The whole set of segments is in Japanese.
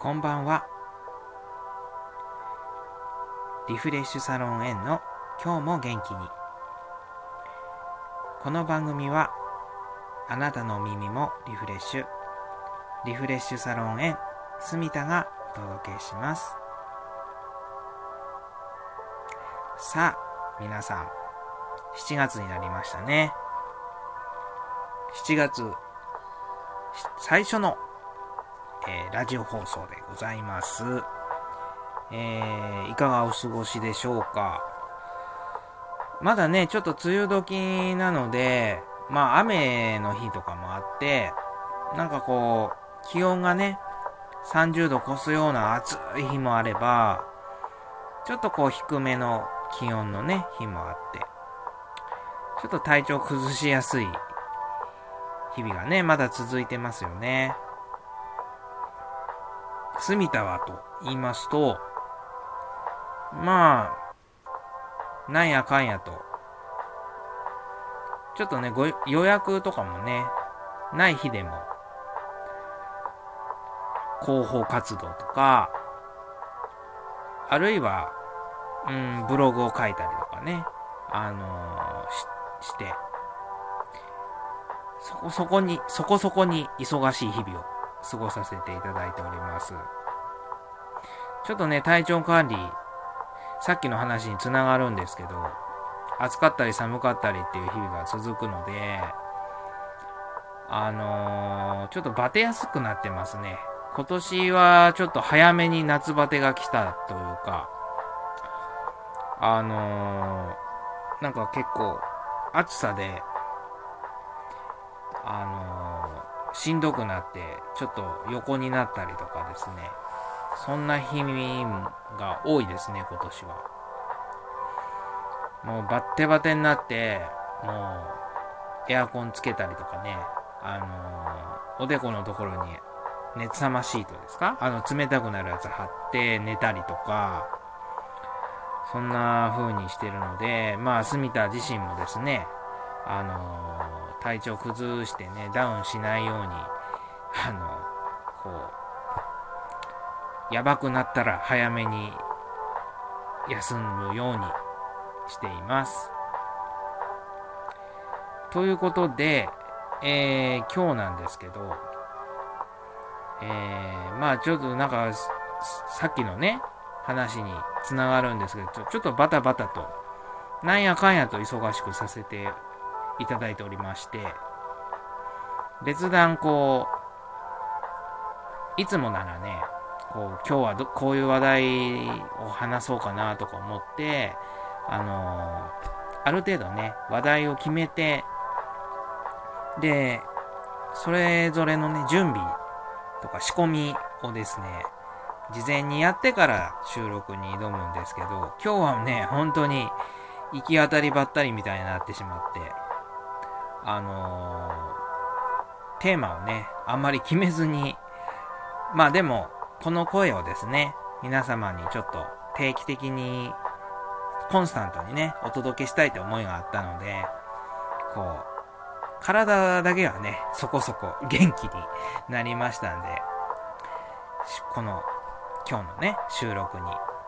こんばんは。リフレッシュサロン N の今日も元気に。この番組はあなたの耳もリフレッシュ、リフレッシュサロン N 住田がお届けします。さあ、皆さん、7月になりましたね。7月、最初のえー、ラジオ放送でございます。えー、いかがお過ごしでしょうか？まだね、ちょっと梅雨時なので、まあ雨の日とかもあって、なんかこう、気温がね、30度越すような暑い日もあれば、ちょっとこう低めの気温のね、日もあって、ちょっと体調崩しやすい日々がね、まだ続いてますよね。住田はと言いますと、まあ、なんやかんやと、ちょっとね、ご予約とかもね、ない日でも、広報活動とか、あるいは、うん、ブログを書いたりとかね、あのー、しして、そこそこに、そこそこに忙しい日々を過ごさせていただいております。ちょっとね、体調管理、さっきの話につながるんですけど、暑かったり寒かったりっていう日々が続くので、あのー、ちょっとバテやすくなってますね。今年はちょっと早めに夏バテが来たというか、あのー、なんか結構暑さで、あのー、しんどくなって、ちょっと横になったりとかですね、そんな日が多いですね、今年は。もうバッテバテになって、もうエアコンつけたりとかね、あのー、おでこのところに熱さまシートですか？あの、冷たくなるやつ貼って寝たりとか、そんな風にしてるので、まあ、住田自身もですね、あのー、体調崩してね、ダウンしないように、あの、こう、やばくなったら早めに休むようにしています。ということで、えー、今日なんですけど、えー、まあちょっとなんか、さっきのね、話につながるんですけど、ちょちょっとバタバタと、なんやかんやと忙しくさせていただいておりまして、別段こう、いつもならね、こう今日はどこういう話題を話そうかなとか思って、あのー、ある程度ね、話題を決めて、で、それぞれのね、準備とか仕込みをですね、事前にやってから収録に挑むんですけど、今日はね、本当に行き当たりばったりみたいになってしまって、あのー、テーマをね、あんまり決めずに、まあでも、この声をですね、皆様にちょっと定期的に、コンスタントにね、お届けしたいという思いがあったので、こう、体だけはね、そこそこ元気になりましたんで、この今日のね、収録に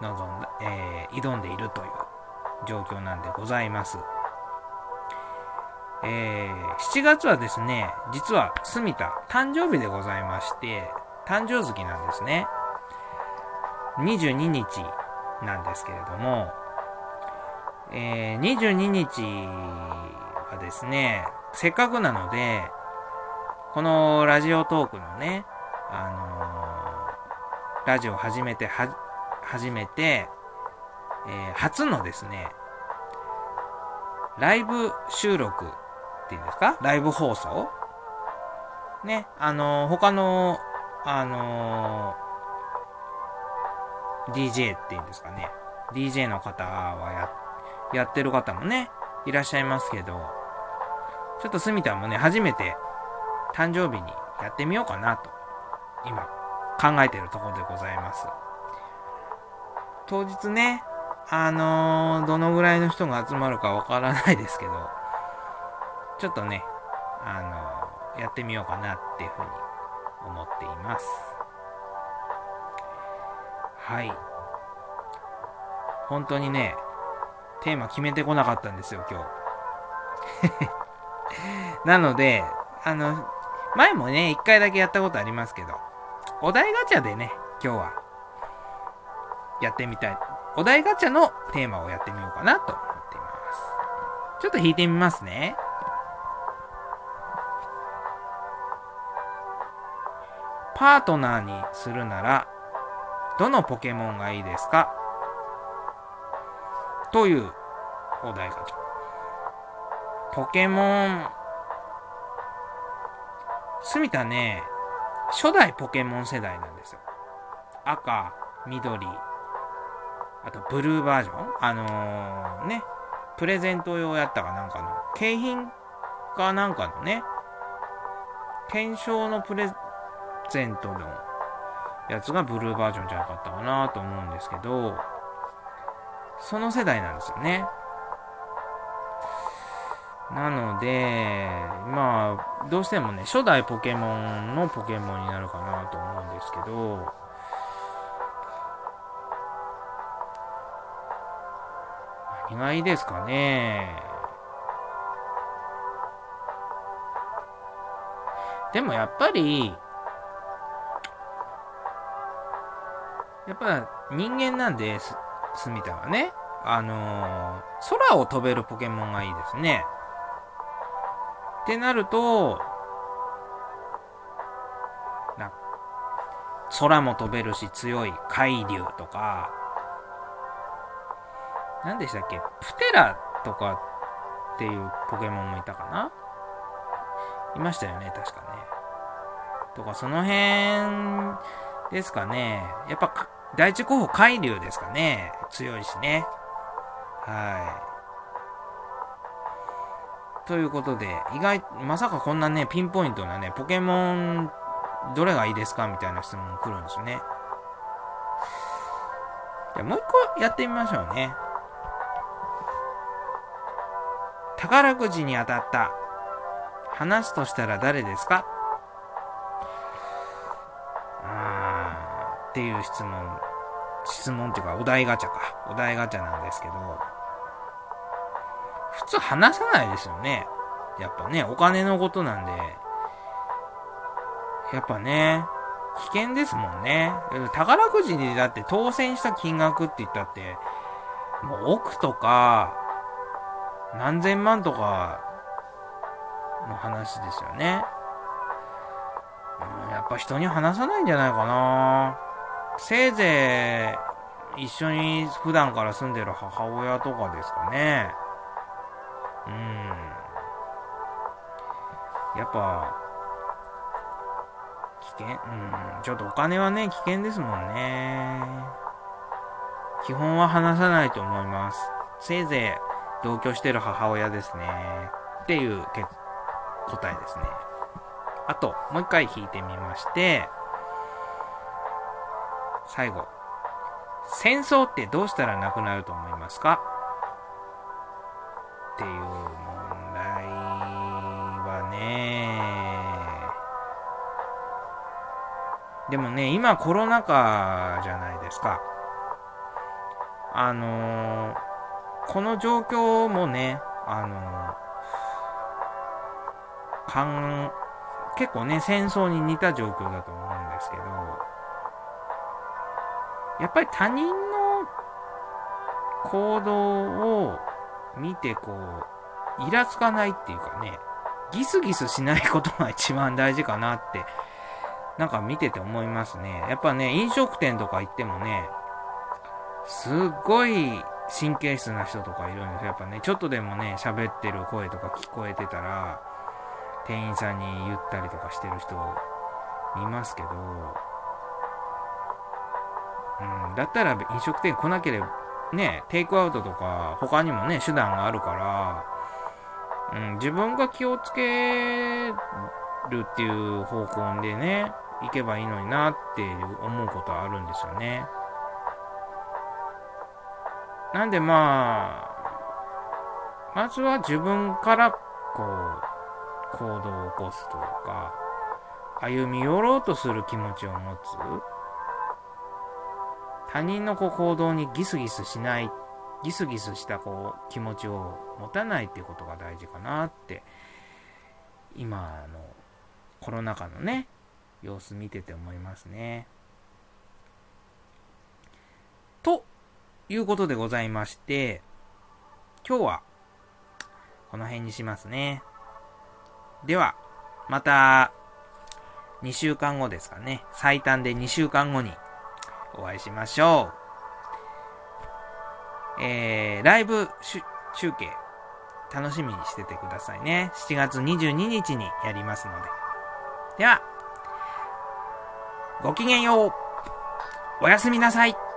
臨んだ、えー、挑んでいるという状況なんでございます。えー、7月はですね、実は住田誕生日でございまして、誕生月なんですね。22日なんですけれども、えー、22日はですね、せっかくなので、このラジオトークのね、あのー、ラジオ始めて、は、始めて、えー、初のですね、ライブ収録っていうんですか？ライブ放送？ね、あのー、他のあのー、DJ っていうんですかね？DJ の方はや、やってる方もね、いらっしゃいますけど、ちょっとスミタもね、初めて誕生日にやってみようかなと、今、考えてるところでございます。当日ね、あのー、どのぐらいの人が集まるかわからないですけど、ちょっとね、あの、やってみようかなっていうふうに思っています。はい。本当にね、テーマ決めてこなかったんですよ、今日。なので、あの、前もね、一回だけやったことありますけど、お題ガチャでね、今日は、やってみたい。お題ガチャのテーマをやってみようかなと思っています。ちょっと引いてみますね。パートナーにするなら、どのポケモンがいいですか？というお題ガチャ。ポケモン、すみたね、初代ポケモン世代なんですよ。赤、緑、あとブルーバージョン？あのー、ね、プレゼント用やったかなんかの、景品かなんかのね、検証のプレゼントのやつがブルーバージョンじゃなかったかなと思うんですけど、その世代なんですよね。なので、まあ、どうしてもね、初代ポケモンのポケモンになるかなと思うんですけど、何がいいですかね。でもやっぱり、っぱ人間なんです、スミタはね。あのー、空を飛べるポケモンがいいですね。ってなると、な、空も飛べるし強い海竜とか、何でしたっけ？プテラとかっていうポケモンもいたかな？いましたよね、確かね。とか、その辺ですかね。やっぱ、第一候補海竜ですかね。強いしね。はい。ということで、意外、まさかこんなね、ピンポイントなね、ポケモン、どれがいいですかみたいな質問来るんですよね。じゃもう一個やってみましょうね。宝くじに当たった。話すとしたら誰ですか？っていう質問。質問っていうか、お題ガチャか。お題ガチャなんですけど、普通話さないですよね。やっぱね、お金のことなんで。やっぱね、危険ですもんね。宝くじでだって当選した金額って言ったって、もう億とか、何千万とかの話ですよね。やっぱ人に話さないんじゃないかな。せいぜい一緒に普段から住んでる母親とかですかね。うん。やっぱ、危険うん。ちょっとお金はね、危険ですもんね。基本は話さないと思います。せいぜい同居してる母親ですね。っていう答えですね。あと、もう一回引いてみまして、最後。戦争ってどうしたらなくなると思いますか？っていう問題はね、でもね、今コロナ禍じゃないですか。あのー、この状況もね、あのー、かん、結構ね、戦争に似た状況だと思うんですけど、やっぱり他人の行動を見てこう、イラつかないっていうかね、ギスギスしないことが一番大事かなって、なんか見てて思いますね。やっぱね、飲食店とか行ってもね、すっごい神経質な人とかいるんですよ。やっぱね、ちょっとでもね、喋ってる声とか聞こえてたら、店員さんに言ったりとかしてる人見ますけど、うん、だったら飲食店来なければ、ね、テイクアウトとか、他にもね、手段があるから、うん、自分が気をつけるっていう方向でね、行けばいいのになって思うことはあるんですよね。なんでまあ、まずは自分からこう、行動を起こすというか、歩み寄ろうとする気持ちを持つ。他人のこう行動にギスギスしない、ギスギスしたこう気持ちを持たないっていうことが大事かなって、今のコロナ禍のね、様子見てて思いますね。ということでございまして、今日はこの辺にしますね。では、また2週間後ですかね。最短で2週間後にお会いしましょう。えー、ライブ中継、楽しみにしててくださいね。7月22日にやりますので。では、ごきげんよう。おやすみなさい。